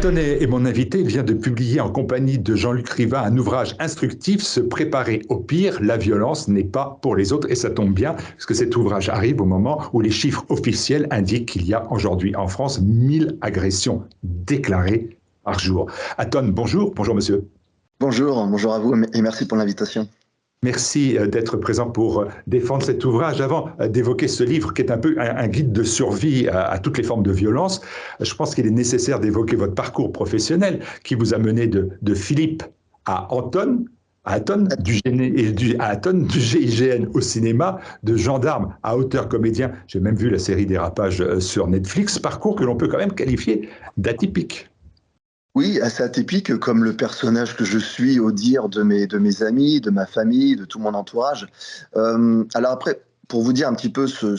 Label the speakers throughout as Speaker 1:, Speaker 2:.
Speaker 1: Aton est mon invité. Il vient de publier en compagnie de Jean-Luc Riva un ouvrage instructif, Se préparer au pire. La violence n'est pas pour les autres. Et ça tombe bien, parce que cet ouvrage arrive au moment où les chiffres officiels indiquent qu'il y a aujourd'hui en France 1000 agressions déclarées par jour. Aton, bonjour. Bonjour, monsieur.
Speaker 2: Bonjour, bonjour à vous et merci pour l'invitation.
Speaker 1: Merci euh, d'être présent pour euh, défendre cet ouvrage. Avant euh, d'évoquer ce livre qui est un peu un, guide de survie à, toutes les formes de violence, je pense qu'il est nécessaire d'évoquer votre parcours professionnel qui vous a mené de, Philippe à Anton, à Aton, du, du, du GIGN au cinéma, de gendarme à auteur comédien. J'ai même vu la série Dérapage sur Netflix, parcours que l'on peut quand même qualifier d'atypique.
Speaker 2: Oui, assez atypique, comme le personnage que je suis au dire de mes, amis, de ma famille, de tout mon entourage. Euh, alors après, pour vous dire un petit peu ce,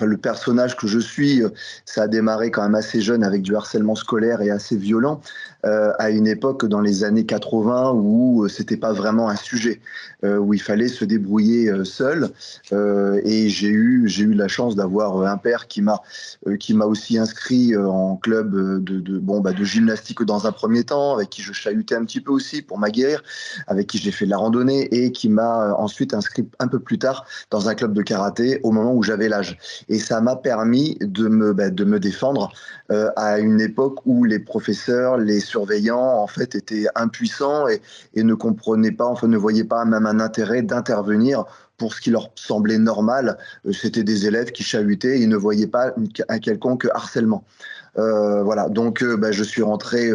Speaker 2: le personnage que je suis, euh, ça a démarré quand même assez jeune avec du harcèlement scolaire et assez violent, euh, à une époque dans les années 80 où euh, c'était pas vraiment un sujet, où il fallait se débrouiller seul. et j'ai eu, j'ai eu la chance d'avoir un père qui m'a, qui m'a aussi inscrit en club de, de bon, bah, de gymnastique dans un premier temps, avec qui je chahutais un petit peu aussi pour ma guerre, avec qui j'ai fait de la randonnée et qui m'a ensuite inscrit un peu plus tard dans un club de karaté au moment où j'avais l'âge. Et ça m'a permis de me, bah, de me défendre euh, à une époque où les professeurs, les surveillants, en fait, étaient impuissants et, et ne comprenaient pas, enfin, ne voyaient pas même un intérêt d'intervenir pour ce qui leur semblait normal. Euh, c'était des élèves qui chahutaient et ils ne voyaient pas un quelconque harcèlement. Euh, voilà, donc bah, je suis rentré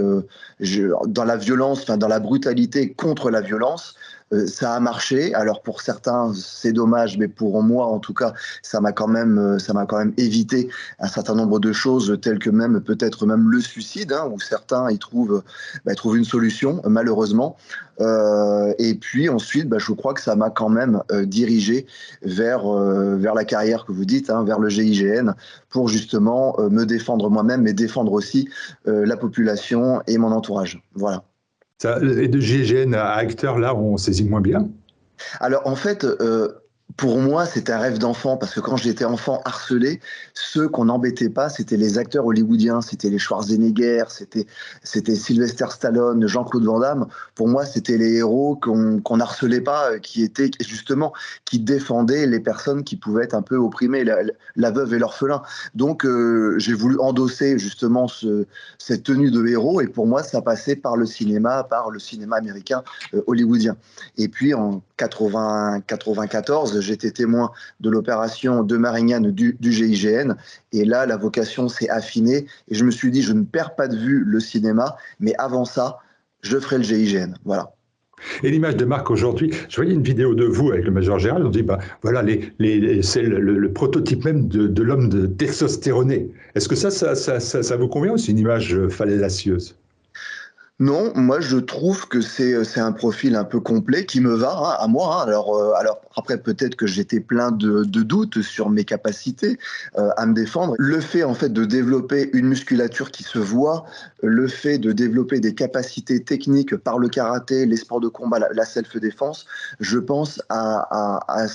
Speaker 2: dans la violence, enfin dans la brutalité contre la violence. Euh, ça a marché. Alors pour certains, c'est dommage, mais pour moi, en tout cas, ça m'a quand même, euh, ça m'a quand même évité un certain nombre de choses, telles que même peut-être même le suicide, hein, où certains y trouvent, bah, trouvent une solution, malheureusement. Euh, et puis ensuite, bah, je crois que ça m'a quand même dirigé vers vers la carrière que vous dites, hein, vers le GIGN, pour justement me défendre moi-même, mais défendre aussi la population et mon entourage. Voilà.
Speaker 1: Et de GIGN à acteur, là, on saisit moins bien.
Speaker 2: Alors en fait, euh, pour moi, c'était un rêve d'enfant parce que quand j'étais enfant harcelé, ceux qu'on n'embêtait pas, c'était les acteurs hollywoodiens, c'était les Schwarzenegger, c'était Sylvester Stallone, Jean-Claude Van Damme. Pour moi, c'était les héros qu'on qu'on harcelait pas, euh, qui étaient justement qui défendaient les personnes qui pouvaient être un peu opprimées, la, veuve et l'orphelin. Donc, euh, j'ai voulu endosser justement ce, cette tenue de héros et pour moi, ça passait par le cinéma, par le cinéma américain euh, hollywoodien. Et puis en 80, 94 j'étais témoin de l'opération de Marignane du, GIGN. Et là, la vocation s'est affinée. Et je me suis dit, je ne perds pas de vue le cinéma, mais avant ça, je ferai le GIGN. Voilà.
Speaker 1: Et l'image de marque aujourd'hui, je voyais une vidéo de vous avec le Major Gérald, on dit, bah, voilà, les, les, c'est le, prototype même de, l'homme de testostéroné. Est-ce que ça ça, ça, ça, vous convient ou c'est une image fallacieuse?
Speaker 2: Non, moi je trouve que c'est euh, c'est un profil un peu complet qui me va hein, à moi. Hein. Alors euh, alors après peut-être que j'étais plein de, doutes sur mes capacités euh, à me défendre. Le fait en fait de développer une musculature qui se voit, le fait de développer des capacités techniques par le karaté, les sports de combat, la, self-défense, je pense à,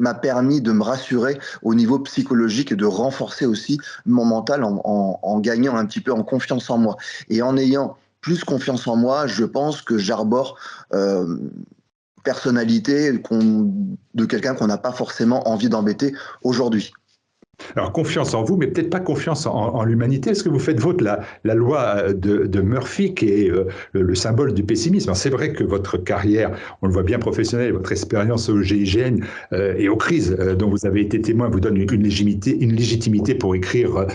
Speaker 2: m'a permis de me rassurer au niveau psychologique et de renforcer aussi mon mental en, en, en gagnant un petit peu en confiance en moi et en ayant plus confiance en moi, je pense que j'arbore euh, personnalité de quelqu'un qu'on n'a pas forcément envie d'embêter aujourd'hui.
Speaker 1: Alors, confiance en vous, mais peut-être pas confiance en, l'humanité. Est-ce que vous faites votre la, loi de, Murphy, qui est euh, le, symbole du pessimisme? C'est vrai que votre carrière, on le voit bien professionnelle, votre expérience au GIGN euh, et aux crises euh, dont vous avez été témoin vous donne une, légitimité, une légitimité pour écrire,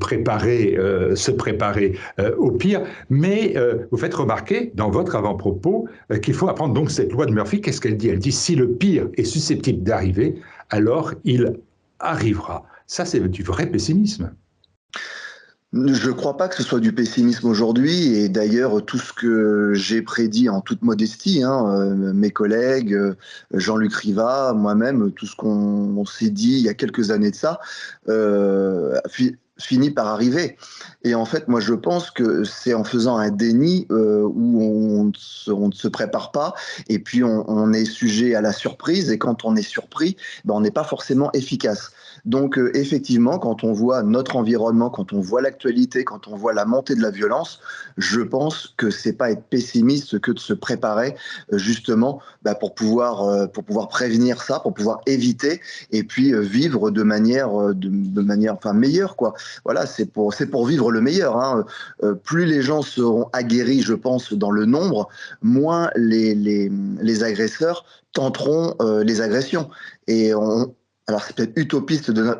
Speaker 1: préparer, se préparer au pire. Mais vous faites remarquer dans votre avant-propos qu'il faut apprendre donc cette loi de Murphy. Qu'est-ce qu'elle dit? Elle dit si le pire est susceptible d'arriver, alors il arrivera. Ça, c'est du vrai pessimisme.
Speaker 2: Je ne crois pas que ce soit du pessimisme aujourd'hui, et d'ailleurs tout ce que j'ai prédit en toute modestie, hein, euh, mes collègues, euh, Jean-Luc Riva, moi-même, tout ce qu'on s'est dit il y a quelques années de ça, euh, finit par arriver. Et en fait, moi, je pense que c'est en faisant un déni où on, ne se prépare pas et puis on, on, est sujet à la surprise. Et quand on est surpris, ben, on n'est pas forcément efficace. Donc, euh, effectivement, quand on voit notre environnement, quand on voit l'actualité, quand on voit la montée de la violence, je pense que c'est pas être pessimiste que de se préparer euh, justement ben, pour pouvoir euh, pour pouvoir prévenir ça, pour pouvoir éviter et puis vivre de manière de, manière enfin meilleure quoi. Voilà, c'est pour c'est pour vivre le meilleur. Hein. Plus les gens seront aguerris, je pense, dans le nombre, moins les, les, les agresseurs tenteront les agressions. Et on, alors c'est peut-être utopiste de, no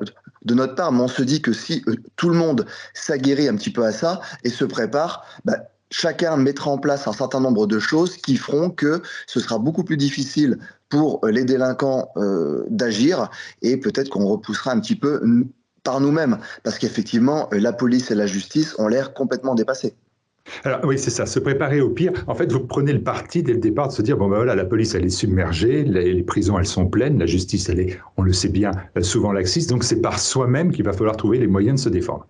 Speaker 2: de, notre part, mais on se dit que si euh, tout le monde s'aguerrit un petit peu à ça et se prépare, bah, chacun mettra en place un certain nombre de choses qui feront que ce sera beaucoup plus difficile pour les délinquants euh, d'agir et peut-être qu'on repoussera un petit peu par nous-mêmes, parce qu'effectivement, euh, la police et la justice ont l'air complètement dépassés.
Speaker 1: Alors oui, c'est ça, se préparer au pire. En fait, vous prenez le parti dès le départ de se dire, bon ben voilà, la police, elle est submergée, les, prisons, elles sont pleines, la justice, elle est, on le sait bien, euh, souvent laxiste, donc c'est par soi-même qu'il va falloir trouver les moyens de se défendre.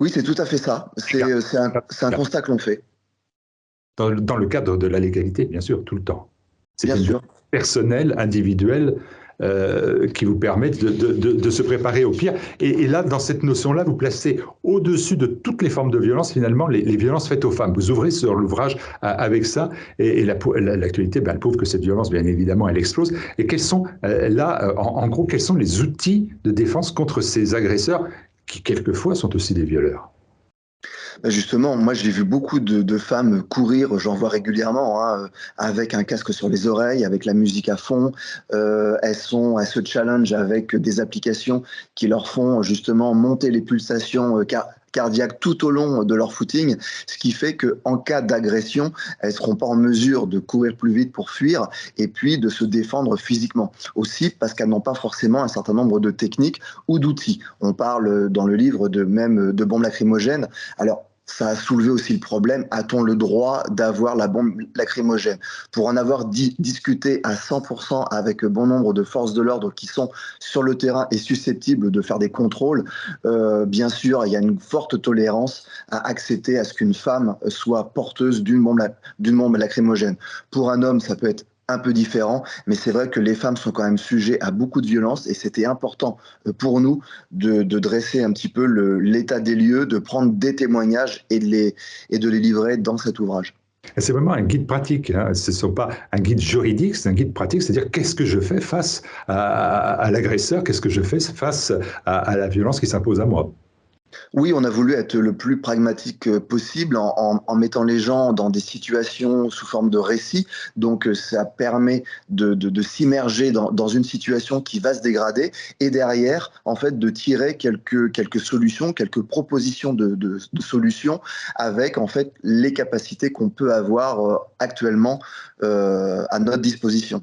Speaker 2: Oui, c'est tout à fait ça. C'est un, un, constat que l'on fait.
Speaker 1: Dans, dans, le cadre de la légalité, bien sûr, tout le temps.
Speaker 2: C'est
Speaker 1: personnel, individuel, euh, qui vous permettent de, de, de, se préparer au pire. Et, là, dans cette notion-là, vous placez au-dessus de toutes les formes de violence, finalement, les, les violences faites aux femmes. Vous ouvrez sur l'ouvrage euh, avec ça, et, et l'actualité, ben, elle prouve que cette violence, bien évidemment, elle explose. Et quels sont, euh, là, en, en gros, quels sont les outils de défense contre ces agresseurs qui, quelquefois, sont aussi des violeurs?
Speaker 2: Bah, justement, moi j'ai vu beaucoup de, femmes courir, j'en vois régulièrement, hein, avec un casque sur les oreilles, avec la musique à fond. Euh, elles, sont, elles se challenge avec des applications qui leur font justement monter les pulsations euh, car cardiaques tout au long de leur footing, ce qui fait qu'en cas d'agression, elles seront pas en mesure de courir plus vite pour fuir et puis de se défendre physiquement. Aussi parce qu'elles n'ont pas forcément un certain nombre de techniques ou d'outils. On parle dans le livre de même de bombes lacrymogènes. Alors ça a soulevé aussi le problème, a-t-on le droit d'avoir la bombe lacrymogène? Pour en avoir di discuté à 100% avec bon nombre de forces de l'ordre qui sont sur le terrain et susceptibles de faire des contrôles, euh, bien sûr, il y a une forte tolérance à accepter à ce qu'une femme soit porteuse d'une bombe, bombe lacrymogène. Pour un homme, ça peut être un peu différent, mais c'est vrai que les femmes sont quand même sujets à beaucoup de violences et c'était important euh, pour nous de, dresser un petit peu l'état des lieux, de prendre des témoignages et de les, et de les livrer dans cet ouvrage.
Speaker 1: C'est vraiment un guide pratique, hein. ce ne sont pas un guide juridique, c'est un guide pratique, c'est-à-dire qu'est-ce que je fais face à, l'agresseur, qu'est-ce que je fais face à la violence qui s'impose à moi.
Speaker 2: Oui, on a voulu être le plus pragmatique euh, possible en, mettant les gens dans des situations sous forme de récit. Donc, euh, ça permet de, s'immerger dans, une situation qui va se dégrader et derrière, en fait, de tirer quelques, solutions, quelques propositions de, solutions avec, en fait, les capacités qu'on peut avoir euh, actuellement à notre disposition.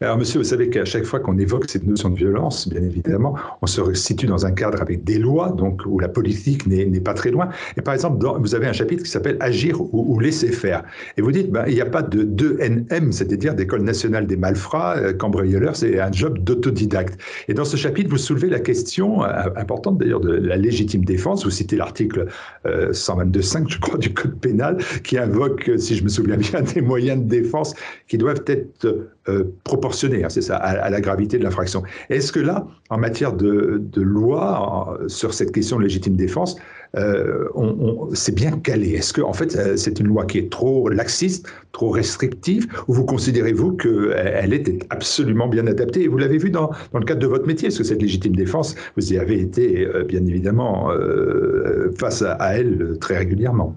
Speaker 1: Alors, monsieur, vous savez qu'à chaque fois qu'on évoque cette notion de violence, bien évidemment, on se situe dans un cadre avec des lois, donc où la politique n'est pas très loin. Et par exemple, vous avez un chapitre qui s'appelle Agir ou, laisser faire. Et vous dites, ben, il n'y a pas de 2NM, c'est-à-dire d'École nationale des malfrats, euh, cambrioleurs, c'est un job d'autodidacte. Et dans ce chapitre, vous soulevez la question, euh, importante d'ailleurs, de la légitime défense. Vous citez l'article euh, 122.5, je crois, du Code pénal, qui invoque, si je me souviens bien, des moyens de défense qui doivent être euh, proportionné, hein, c'est ça, à, la gravité de l'infraction. Est-ce que là, en matière de, loi en, sur cette question de légitime défense, euh, on, on, c'est bien calé? Est-ce que, en fait, euh, c'est une loi qui est trop laxiste, trop restrictive, ou vous considérez-vous qu'elle était absolument bien adaptée? Et vous l'avez vu dans, le cadre de votre métier, est-ce que cette légitime défense, vous y avez été, euh, bien évidemment, euh, face à elle très régulièrement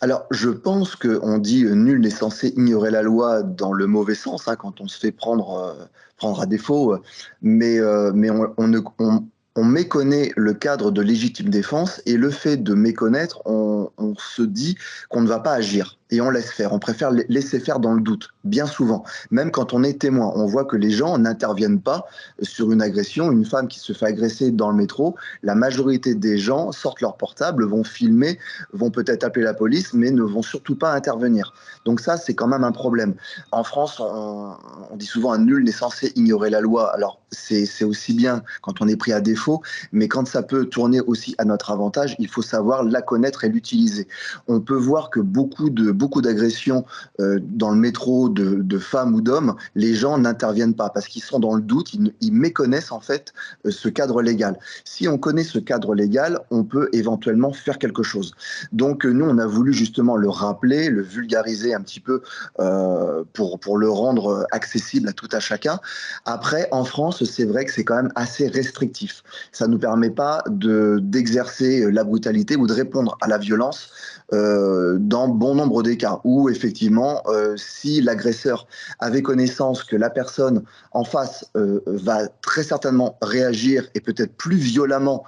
Speaker 2: alors, je pense qu'on dit euh, nul n'est censé ignorer la loi dans le mauvais sens, hein, quand on se fait prendre, euh, à défaut, mais, euh, mais on, méconnaît le cadre de légitime défense et le fait de méconnaître, on, on se dit qu'on ne va pas agir. Et on laisse faire. On préfère laisser faire dans le doute, bien souvent. Même quand on est témoin, on voit que les gens n'interviennent pas sur une agression. Une femme qui se fait agresser dans le métro, la majorité des gens sortent leur portable, vont filmer, vont peut-être appeler la police, mais ne vont surtout pas intervenir. Donc ça, c'est quand même un problème. En France, on, dit souvent un nul n'est censé ignorer la loi. Alors c'est aussi bien quand on est pris à défaut, mais quand ça peut tourner aussi à notre avantage, il faut savoir la connaître et l'utiliser. On peut voir que beaucoup de beaucoup d'agressions euh, dans le métro de, femmes ou d'hommes, les gens n'interviennent pas parce qu'ils sont dans le doute, ils, méconnaissent en fait euh, ce cadre légal. Si on connaît ce cadre légal, on peut éventuellement faire quelque chose. Donc nous, on a voulu justement le rappeler, le vulgariser un petit peu euh, pour, pour le rendre accessible à tout à chacun. Après, en France, c'est vrai que c'est quand même assez restrictif. Ça ne nous permet pas d'exercer la brutalité ou de répondre à la violence euh, dans bon nombre des cas où effectivement, euh, si l'agresseur avait connaissance que la personne en face euh, va très certainement réagir et peut-être plus violemment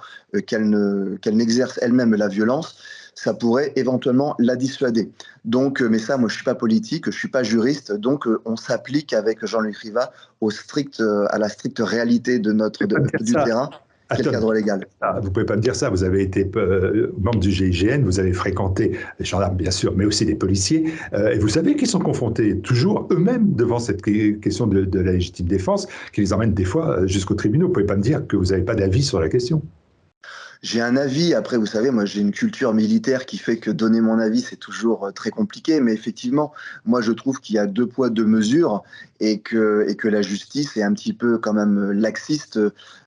Speaker 2: qu'elle n'exerce elle-même la violence, ça pourrait éventuellement la dissuader. Donc, mais ça, moi, je suis pas politique, je suis pas juriste, donc on s'applique avec Jean-Luc Riva au strict, à la stricte réalité de notre du terrain. Quel cadre légal
Speaker 1: ah, Vous ne pouvez pas me dire ça. Vous avez été euh, membre du GIGN, vous avez fréquenté les gendarmes, bien sûr, mais aussi les policiers. Euh, et vous savez qu'ils sont confrontés toujours eux-mêmes devant cette question de, la légitime défense, qui les emmène des fois euh, jusqu'au tribunal. Vous ne pouvez pas me dire que vous n'avez pas d'avis sur la question.
Speaker 2: J'ai un avis. Après, vous savez, moi, j'ai une culture militaire qui fait que donner mon avis, c'est toujours très compliqué. Mais effectivement, moi, je trouve qu'il y a deux poids, deux mesures et que, et que la justice est un petit peu quand même laxiste.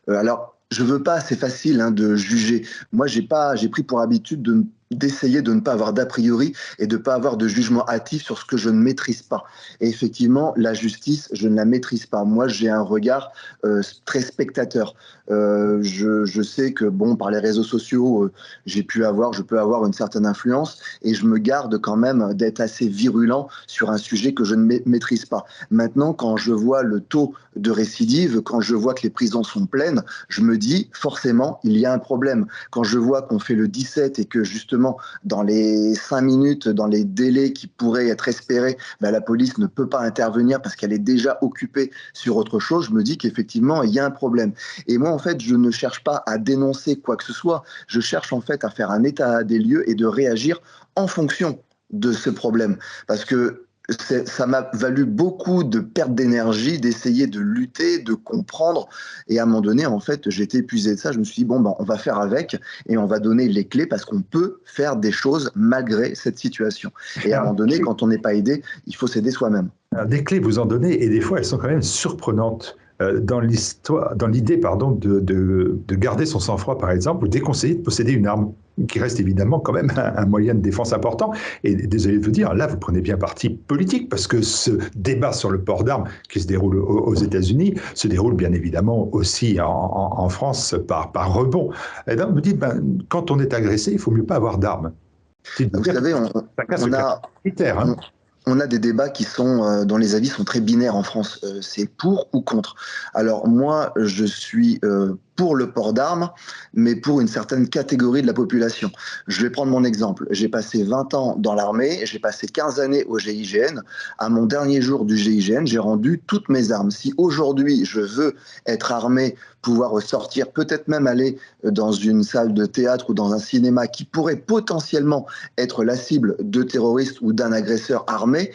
Speaker 2: Alors, je veux pas, c'est facile hein, de juger. Moi, j'ai pas, j'ai pris pour habitude de d'essayer de ne pas avoir d'a priori et de ne pas avoir de jugement hâtif sur ce que je ne maîtrise pas. Et effectivement, la justice, je ne la maîtrise pas. Moi, j'ai un regard euh, très spectateur. Euh, je, je, sais que, bon, par les réseaux sociaux, euh, j'ai pu avoir, je peux avoir une certaine influence et je me garde quand même d'être assez virulent sur un sujet que je ne maîtrise pas. Maintenant, quand je vois le taux de récidive, quand je vois que les prisons sont pleines, je me dis, forcément, il y a un problème. Quand je vois qu'on fait le 17 et que justement, dans les cinq minutes, dans les délais qui pourraient être espérés, ben, la police ne peut pas intervenir parce qu'elle est déjà occupée sur autre chose, je me dis qu'effectivement, il y a un problème. Et moi, en fait, je ne cherche pas à dénoncer quoi que ce soit, je cherche en fait à faire un état des lieux et de réagir en fonction de ce problème. Parce que ça m'a valu beaucoup de perte d'énergie, d'essayer de lutter, de comprendre. Et à un moment donné, en fait, j'étais épuisé de ça. Je me suis dit, bon, ben, on va faire avec et on va donner les clés parce qu'on peut faire des choses malgré cette situation. Et à un moment donné, quand on n'est pas aidé, il faut s'aider soi-même.
Speaker 1: Des clés, vous en donnez et des fois, elles sont quand même surprenantes. Euh, dans l'histoire, dans l'idée, pardon, de, de, de, garder son sang-froid, par exemple, ou déconseiller de posséder une arme, qui reste évidemment quand même un, moyen de défense important. Et désolé de vous dire, là, vous prenez bien parti politique, parce que ce débat sur le port d'armes qui se déroule aux, États-Unis se déroule bien évidemment aussi en, en, France par, par rebond. Et donc, vous dites, ben, quand on est agressé, il faut mieux pas avoir d'armes.
Speaker 2: Vous savez, on, on a, critère, hein on a des débats qui sont, euh, dont les avis sont très binaires en France. Euh, c'est pour ou contre? Alors moi, je suis euh, pour le port d'armes, mais pour une certaine catégorie de la population. Je vais prendre mon exemple. J'ai passé 20 ans dans l'armée, j'ai passé 15 années au GIGN. À mon dernier jour du GIGN, j'ai rendu toutes mes armes. Si aujourd'hui je veux être armé, pouvoir sortir, peut-être même aller dans une salle de théâtre ou dans un cinéma qui pourrait potentiellement être la cible de terroristes ou d'un agresseur armé,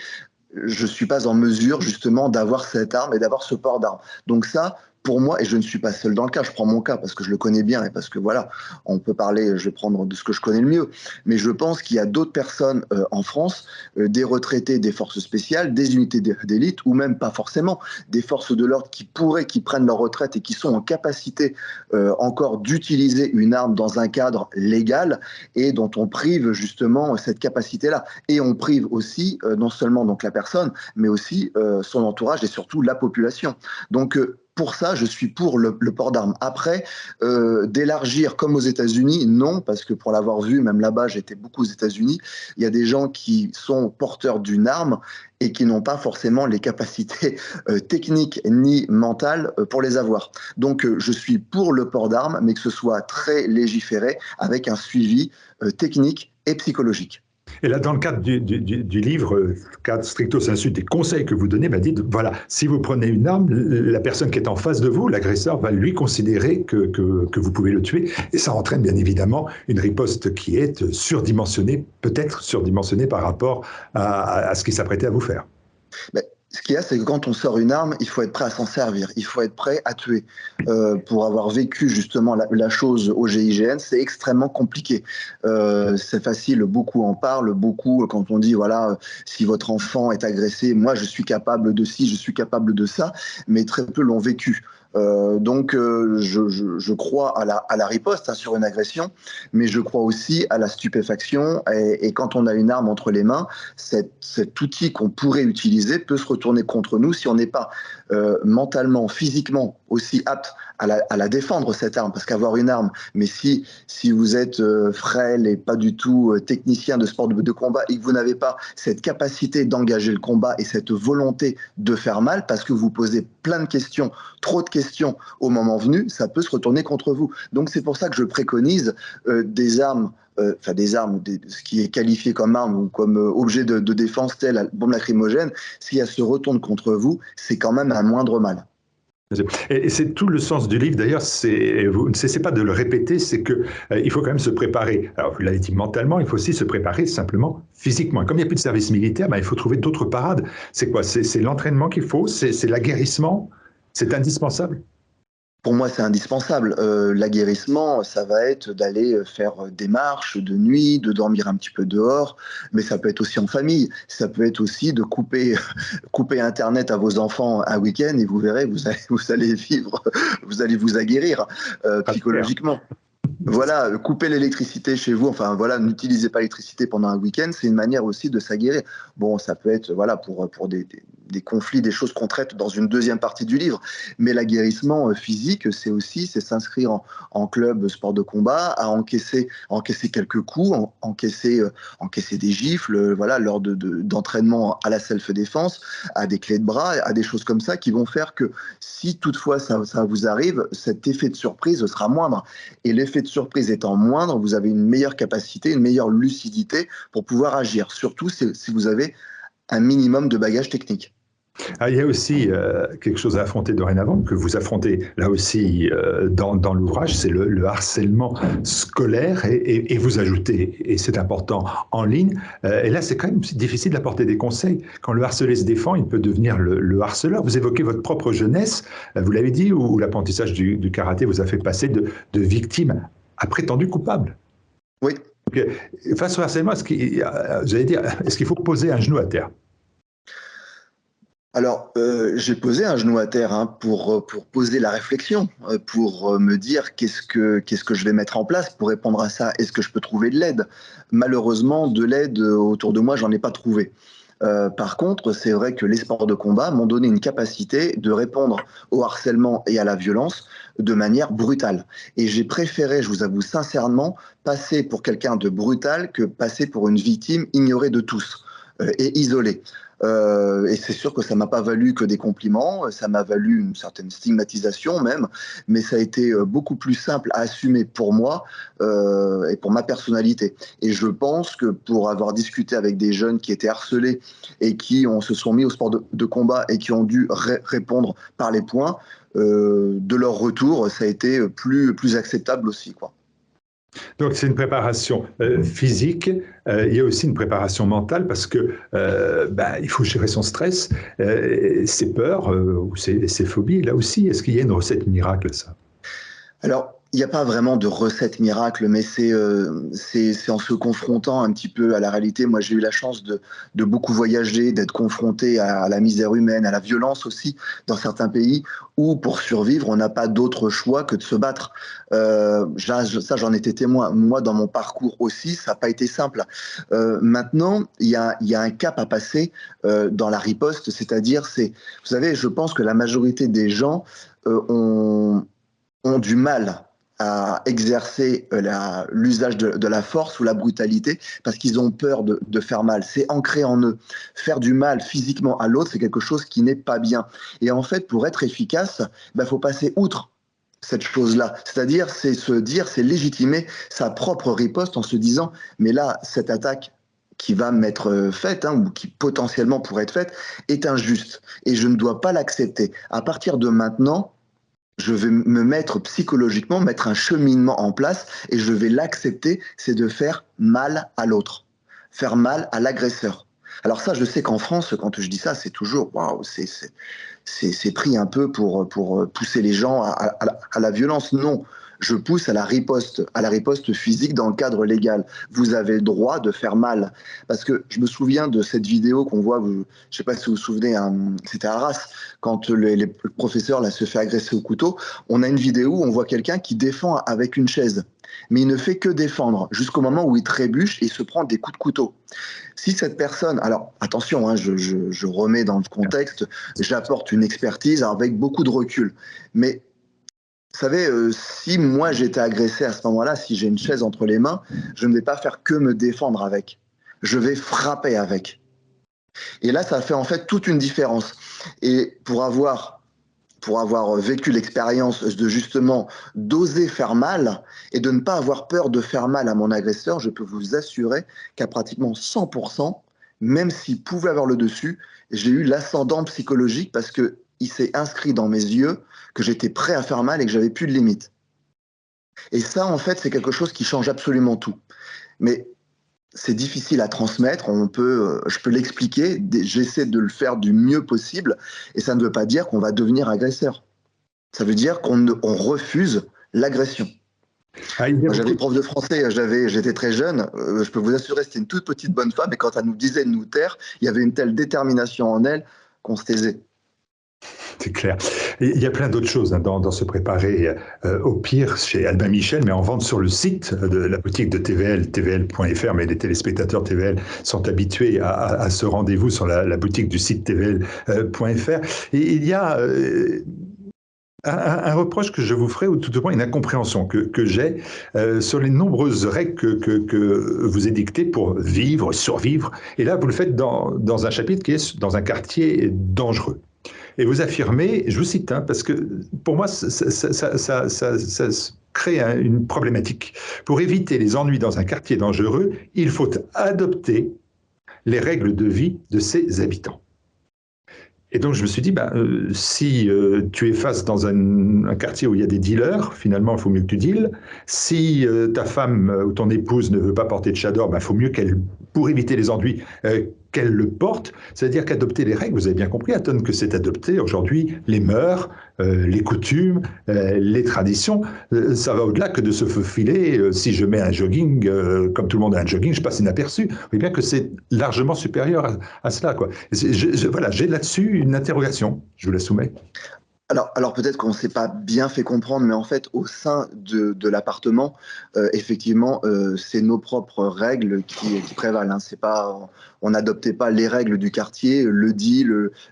Speaker 2: je ne suis pas en mesure justement d'avoir cette arme et d'avoir ce port d'armes. Donc ça, pour moi, et je ne suis pas seul dans le cas, je prends mon cas parce que je le connais bien et parce que voilà, on peut parler, je vais prendre de ce que je connais le mieux, mais je pense qu'il y a d'autres personnes euh, en France, euh, des retraités des forces spéciales, des unités d'élite, ou même pas forcément, des forces de l'ordre qui pourraient, qui prennent leur retraite et qui sont en capacité euh, encore d'utiliser une arme dans un cadre légal et dont on prive justement cette capacité-là. Et on prive aussi non seulement donc la personne, mais aussi son entourage et surtout la population. Donc pour ça, je suis pour le, port d'armes. Après, euh, d'élargir comme aux États-Unis, non, parce que pour l'avoir vu, même là-bas, j'étais beaucoup aux États-Unis, il y a des gens qui sont porteurs d'une arme et qui n'ont pas forcément les capacités euh, techniques ni mentales euh, pour les avoir. Donc, je suis pour le port d'armes, mais que ce soit très légiféré avec un suivi technique et psychologique.
Speaker 1: Et là, dans le cadre du, livre, euh, cadre stricto sensu des conseils que vous donnez, m'a dit, voilà, si vous prenez une arme, la personne qui est en face de vous, l'agresseur, va lui considérer que, que, vous pouvez le tuer. Et ça entraîne bien évidemment une riposte qui est surdimensionnée, peut-être surdimensionnée par rapport à, ce qu'il s'apprêtait à vous faire.
Speaker 2: Ce qu'il y a, c'est que quand on sort une arme, il faut être prêt à s'en servir, il faut être prêt à tuer. Euh, pour avoir vécu justement la, chose au GIGN, c'est extrêmement compliqué. Euh, c'est facile, beaucoup en parlent, beaucoup quand on dit voilà, si votre enfant est agressé, moi je suis capable de ci, je suis capable de ça, mais très peu l'ont vécu. Euh, donc, euh, je, je, je, crois à la, à la riposte hein, sur une agression, mais je crois aussi à la stupéfaction. Et, et quand on a une arme entre les mains, cet, cet outil qu'on pourrait utiliser peut se retourner contre nous si on n'est pas euh, mentalement, physiquement aussi apte à la, défendre cette arme. Parce qu'avoir une arme, mais si, si vous êtes euh, frêle et pas du tout euh, technicien de sport de, de combat et que vous n'avez pas cette capacité d'engager le combat et cette volonté de faire mal, parce que vous posez plein de questions, trop de questions, au moment venu, ça peut se retourner contre vous. Donc c'est pour ça que je préconise euh, des armes enfin des armes, ce qui est qualifié comme arme ou comme objet de, défense tel la bombe lacrymogène, si elle se retourne contre vous, c'est quand même un moindre mal.
Speaker 1: Et c'est tout le sens du livre, d'ailleurs, vous ne cessez pas de le répéter, c'est qu'il il faut quand même se préparer. Alors, vous l'avez dit mentalement, il faut aussi se préparer simplement physiquement. Comme il n'y a plus de service militaire, ben, il faut trouver d'autres parades. C'est quoi? C'est l'entraînement qu'il faut? C'est l'aguerrissement? C'est indispensable?
Speaker 2: Pour moi, c'est indispensable. Euh, l'aguerrissement, ça va être d'aller faire des marches de nuit, de dormir un petit peu dehors, mais ça peut être aussi en famille. Ça peut être aussi de couper, couper Internet à vos enfants un week-end et vous verrez, vous allez, vous allez vivre, vous allez vous aguerrir euh, psychologiquement. Voilà, couper l'électricité chez vous, enfin voilà, n'utilisez pas l'électricité pendant un week-end, c'est une manière aussi de s'aguerrir. Bon, ça peut être voilà pour, pour des, des conflits, des choses qu'on traite dans une deuxième partie du livre. Mais l'aguerrissement euh, physique, c'est aussi c'est s'inscrire en, club sport de combat, à encaisser, encaisser quelques coups, encaisser, euh, encaisser des gifles, euh, voilà, lors de, d'entraînement à la self-défense, à des clés de bras, à des choses comme ça qui vont faire que si toutefois ça, ça vous arrive, cet effet de surprise sera moindre. Et l'effet de surprise étant moindre, vous avez une meilleure capacité, une meilleure lucidité pour pouvoir agir, surtout si vous avez un minimum de bagage technique.
Speaker 1: Ah, il y a aussi euh, quelque chose à affronter dorénavant, que vous affrontez là aussi euh, dans, dans l'ouvrage, c'est le, harcèlement scolaire et, vous ajoutez, et c'est important, en ligne. Euh, et là, c'est quand même difficile d'apporter des conseils. Quand le harcelé se défend, il peut devenir le, harceleur. Vous évoquez votre propre jeunesse, vous l'avez dit, où, l'apprentissage du, karaté vous a fait passer de, de victime à prétendu coupable?
Speaker 2: Oui.
Speaker 1: face au harcèlement, est-ce qu'il faut poser un genou à terre?
Speaker 2: Alors, euh, j'ai posé un genou à terre hein, pour, euh, pour poser la réflexion, euh, pour me dire qu'est-ce que, qu'est-ce que je vais mettre en place pour répondre à ça. Est-ce que je peux trouver de l'aide? Malheureusement, de l'aide autour de moi, j'en ai pas trouvé. par contre, c'est vrai que les sports de combat m'ont donné une capacité de répondre au harcèlement et à la violence de manière brutale. Et j'ai préféré, je vous avoue sincèrement, passer pour quelqu'un de brutal que passer pour une victime ignorée de tous et isolée. Euh, et c'est sûr que ça m'a pas valu que des compliments, ça m'a valu une certaine stigmatisation même, mais ça a été euh, beaucoup plus simple à assumer pour moi euh, et pour ma personnalité. Et je pense que pour avoir discuté avec des jeunes qui étaient harcelés et qui ont, se sont mis au sport de, combat et qui ont dû répondre par les points, de leur retour, ça a été plus, plus acceptable aussi. Quoi.
Speaker 1: Donc c'est une préparation euh, physique, euh, il y a aussi une préparation mentale parce que euh, bah, il faut gérer son stress, ses peurs ou ses, phobies. Là aussi, est-ce qu'il y a une recette miracle ça?
Speaker 2: Il n'y a pas vraiment de recette miracle, mais euh, c'est c'est en se confrontant un petit peu à la réalité. Moi, j'ai eu la chance de, de beaucoup voyager, d'être confronté à, la misère humaine, à la violence aussi dans certains pays où, pour survivre, on n'a pas d'autre choix que de se battre. Euh, ça, j'en étais témoin. Moi, dans mon parcours aussi, ça n'a pas été simple. Euh, maintenant, il y a, y a un cap à passer euh, dans la riposte, c'est-à-dire, c'est, vous savez, je pense que la majorité des gens euh, ont, ont du mal à exercer euh, l'usage de, la force ou la brutalité parce qu'ils ont peur de, faire mal. C'est ancré en eux. Faire du mal physiquement à l'autre, c'est quelque chose qui n'est pas bien. Et en fait, pour être efficace, il bah, faut passer outre cette chose-là. C'est-à-dire, c'est se dire, c'est légitimer sa propre riposte en se disant, mais là, cette attaque qui va m'être faite, hein, ou qui potentiellement pourrait être faite, est injuste. Et je ne dois pas l'accepter. À partir de maintenant, je vais me mettre psychologiquement, mettre un cheminement en place, et je vais l'accepter, c'est de faire mal à l'autre, faire mal à l'agresseur. Alors ça, je sais qu'en France, quand je dis ça, c'est toujours, waouh, c'est pris un peu pour, pour pousser les gens à, à la violence. Non, je pousse à la riposte, à la riposte physique dans le cadre légal. Vous avez le droit de faire mal. Parce que je me souviens de cette vidéo qu'on voit, je ne sais pas si vous vous souvenez, hein, c'était à Arras, quand le, professeur se fait agresser au couteau. On a une vidéo où on voit quelqu'un qui défend avec une chaise. Mais il ne fait que défendre jusqu'au moment où il trébuche et se prend des coups de couteau. Si cette personne, alors attention, hein, je, je remets dans le contexte, j'apporte une expertise avec beaucoup de recul, mais vous savez, euh, si moi j'étais agressé à ce moment-là, si j'ai une chaise entre les mains, je ne vais pas faire que me défendre avec. Je vais frapper avec. Et là, ça fait en fait toute une différence. Et pour avoir, pour avoir vécu l'expérience de justement d'oser faire mal et de ne pas avoir peur de faire mal à mon agresseur, je peux vous assurer qu'à pratiquement 100%, même s'il pouvait avoir le dessus, j'ai eu l'ascendant psychologique parce que il s'est inscrit dans mes yeux que j'étais prêt à faire mal et que j'avais plus de limites. Et ça, en fait, c'est quelque chose qui change absolument tout. Mais c'est difficile à transmettre. On peut, euh, je peux l'expliquer. J'essaie de le faire du mieux possible. Et ça ne veut pas dire qu'on va devenir agresseur. Ça veut dire qu'on refuse l'agression. Ah, j'avais prof de français, j'étais très jeune. Euh, je peux vous assurer, c'était une toute petite bonne femme. Et quand elle nous disait de nous taire, il y avait une telle détermination en elle qu'on se taisait.
Speaker 1: C'est clair. il y a plein d'autres choses hein, dans, se préparer euh, au pire chez Albin Michel, mais en vente sur le site de la boutique de TVL, tvl.fr, mais les téléspectateurs TVL sont habitués à, ce rendez-vous sur la, boutique du site tvl.fr. Il y a euh, un, reproche que je vous ferai, ou tout au moins une incompréhension que, j'ai euh, sur les nombreuses règles que, vous édictez pour vivre, survivre. Et là, vous le faites dans un chapitre qui est dans un quartier dangereux. Et vous affirmez, je vous cite, hein, parce que pour moi, ça, crée une problématique. Pour éviter les ennuis dans un quartier dangereux, il faut adopter les règles de vie de ses habitants. Et donc je me suis dit, bah, euh, si euh, tu es face dans un, quartier où il y a des dealers, finalement, il faut mieux que tu deals. Si euh, ta femme ou ton épouse ne veut pas porter de chador, il bah, faut mieux qu'elle, pour éviter les ennuis, qu'elle le porte. C'est-à-dire qu'adopter les règles, vous avez bien compris, Aton, que c'est adopter aujourd'hui les mœurs, euh, les coutumes, euh, les traditions. Euh, ça va au-delà que de se faufiler. si je mets un jogging, comme tout le monde a un jogging, je passe inaperçu. Vous bien que c'est largement supérieur à, cela. Quoi. voilà, j'ai là-dessus une interrogation. Je vous la soumets.
Speaker 2: Alors, peut-être qu'on ne s'est pas bien fait comprendre, mais en fait, au sein de, l'appartement, effectivement, c'est nos propres règles qui, prévalent. Hein. C'est pas, on n'adoptait pas les règles du quartier, le dit,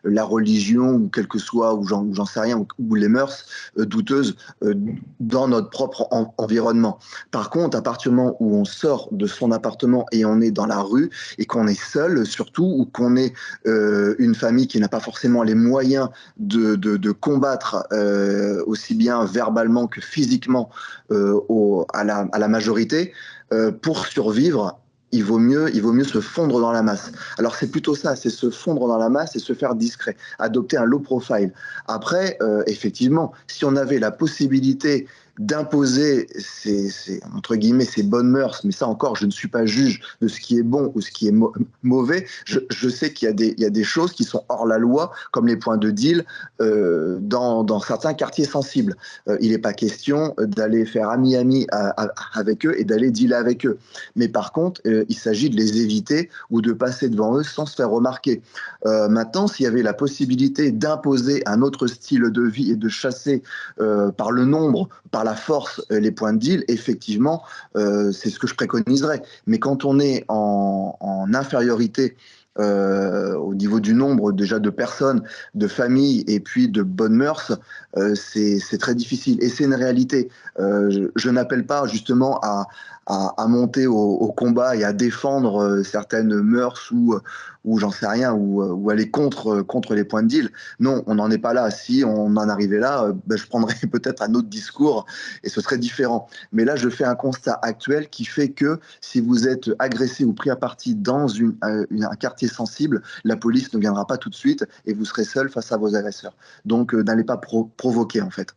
Speaker 2: la religion ou quel que soit, ou j'en sais rien, ou, les mœurs euh, douteuses euh, dans notre propre environnement. Par contre, à partir du moment où on sort de son appartement et on est dans la rue et qu'on est seul surtout, ou qu'on est euh, une famille qui n'a pas forcément les moyens de, combattre aussi bien verbalement que physiquement à, la, à, la, majorité, pour survivre, il vaut mieux, il vaut mieux se fondre dans la masse. Alors c'est plutôt ça, c'est se fondre dans la masse et se faire discret, adopter un low profile. Après, euh, effectivement, si on avait la possibilité d'imposer ces, entre guillemets ces bonnes mœurs, mais ça encore, je ne suis pas juge de ce qui est bon ou ce qui est mauvais. Je, sais qu'il y, y a des choses qui sont hors la loi, comme les points de deal euh, dans, dans, certains quartiers sensibles. Euh, il n'est pas question d'aller faire ami-ami avec eux et d'aller dealer avec eux. Mais par contre, euh, il s'agit de les éviter ou de passer devant eux sans se faire remarquer. maintenant, s'il y avait la possibilité d'imposer un autre style de vie et de chasser par le nombre, par la force euh, les points de deal, effectivement, euh, c'est ce que je préconiserais. Mais quand on est en, infériorité euh, au niveau du nombre déjà de personnes, de familles et puis de bonnes mœurs, c'est très difficile. Et c'est une réalité. je, n'appelle pas justement à, à, monter au, combat et à défendre certaines mœurs ou, ou j'en sais rien, ou, ou, aller contre, contre les points de deal. Non, on n'en est pas là. Si on en arrivait là, ben, je prendrais peut-être un autre discours et ce serait différent. Mais là, je fais un constat actuel qui fait que si vous êtes agressé ou pris à partie dans une, un quartier sensible, la police ne viendra pas tout de suite et vous serez seul face à vos agresseurs. Donc, n'allez pas provoquer en fait.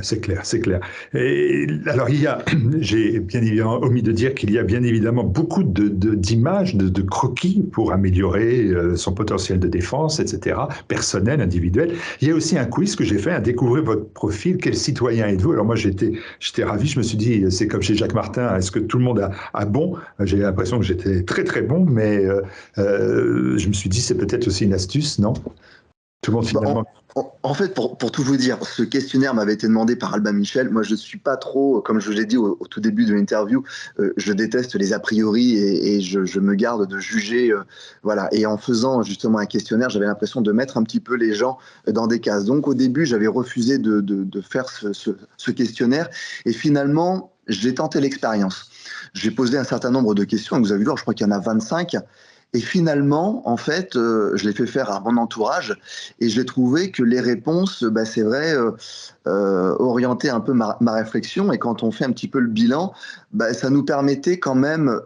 Speaker 1: C'est clair, c'est clair. Et alors, il y a, j'ai bien évidemment omis de dire qu'il y a bien évidemment beaucoup de, d'images, de, croquis pour améliorer euh, son potentiel de défense, etc., personnel, individuel. Il y a aussi un quiz que j'ai fait à découvrir votre profil. Quel citoyen êtes-vous? Alors, moi, j'étais, j'étais ravi. Je me suis dit, c'est comme chez Jacques Martin, est-ce que tout le monde a, a bon? J'ai l'impression que j'étais très, très bon, mais euh, euh, je me suis dit, c'est peut-être aussi une astuce, non?
Speaker 2: Tout le monde bah, finalement. En, fait, pour, tout vous dire, ce questionnaire m'avait été demandé par Albin Michel. Moi, je ne suis pas trop, comme je vous l'ai dit au, tout début de l'interview, euh, je déteste les a priori et, je, me garde de juger. Euh, voilà. Et en faisant justement un questionnaire, j'avais l'impression de mettre un petit peu les gens dans des cases. Donc, au début, j'avais refusé de, faire ce, ce, questionnaire. Et finalement, j'ai tenté l'expérience. J'ai posé un certain nombre de questions. Vous avez vu, je crois qu'il y en a 25. Et finalement, en fait, euh, je l'ai fait faire à mon entourage et j'ai trouvé que les réponses, bah, c'est vrai, euh, euh, orientaient un peu ma, réflexion. Et quand on fait un petit peu le bilan, bah, ça nous permettait quand même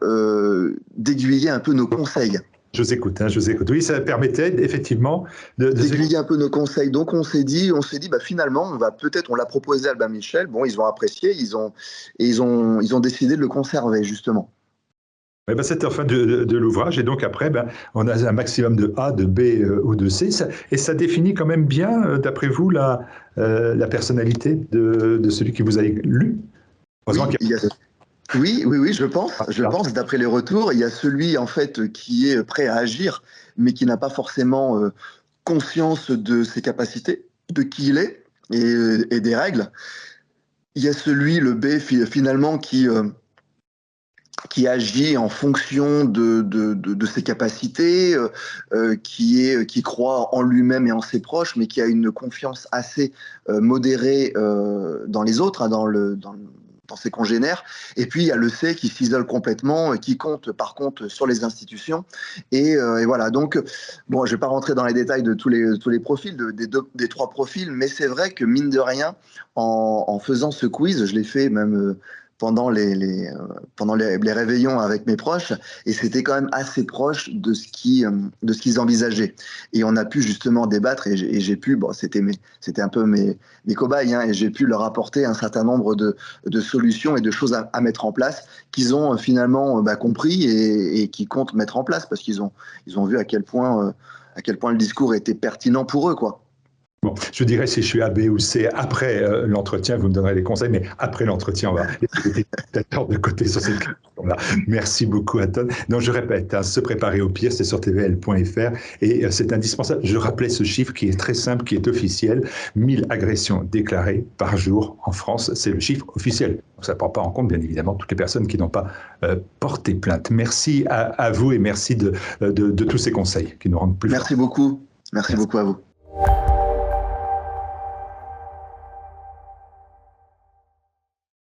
Speaker 2: d'aiguiller un peu nos conseils.
Speaker 1: Je vous écoute, hein, je vous écoute. Oui, ça permettait effectivement
Speaker 2: de, d'aiguiller un peu nos conseils. Donc on s'est dit, on s'est dit, bah finalement, on va peut-être, on l'a proposé à Albin Michel. Bon, ils ont apprécié, ils ont, et ils ont, ils ont décidé de le conserver justement.
Speaker 1: Eh ben, C'était en fin de, de, l'ouvrage, et donc après, ben, on a un maximum de A, de B euh, ou de C, et ça définit quand même bien, euh, d'après vous, la, euh, la personnalité de, de, celui qui vous a lu
Speaker 2: oui, oui, oui, oui, je pense. Ah, je pense, d'après les retours, il y a celui en fait qui est prêt à agir, mais qui n'a pas forcément conscience de ses capacités, de qui il est et, et, des règles. Il y a celui, le B, finalement, qui qui agit en fonction de, de, de, ses capacités, euh, euh, qui, est, qui croit en lui-même et en ses proches, mais qui a une confiance assez euh, modérée dans les autres, hein, dans, le, dans, dans, ses congénères. Et puis il y a le C qui s'isole complètement, qui compte par contre sur les institutions. Et, voilà, donc bon, je ne vais pas rentrer dans les détails de tous les, tous les profils, de, des, des trois profils, mais c'est vrai que mine de rien, en, en faisant ce quiz, je l'ai fait même pendant les, les euh, pendant les, les, réveillons avec mes proches et c'était quand même assez proche de ce qui euh, de ce qu'ils envisageaient. Et on a pu justement débattre et j'ai pu bon c'était c'était un peu mes mes cobayes hein, et j'ai pu leur apporter un certain nombre de, de solutions et de choses à, à mettre en place qu'ils ont euh, finalement bah, compris et, et qui comptent mettre en place parce qu'ils ont ils ont vu à quel point à quel point le discours était pertinent pour eux quoi
Speaker 1: Bon, je dirais si je suis A, B ou C après euh, l'entretien, vous me donnerez des conseils, mais après l'entretien, on va laisser de côté sur cette question-là. Merci beaucoup, Anton. Donc, je répète, hein, se préparer au pire, c'est sur tvl.fr et euh, c'est indispensable. Je rappelais ce chiffre qui est très simple, qui est officiel 1000 agressions déclarées par jour en France. C'est le chiffre officiel. ça ne prend pas en compte, bien évidemment, toutes les personnes qui n'ont pas euh, porté plainte. Merci à, vous et merci de, de, tous ces conseils qui nous rendent plus
Speaker 2: Merci beaucoup. Merci, beaucoup à vous.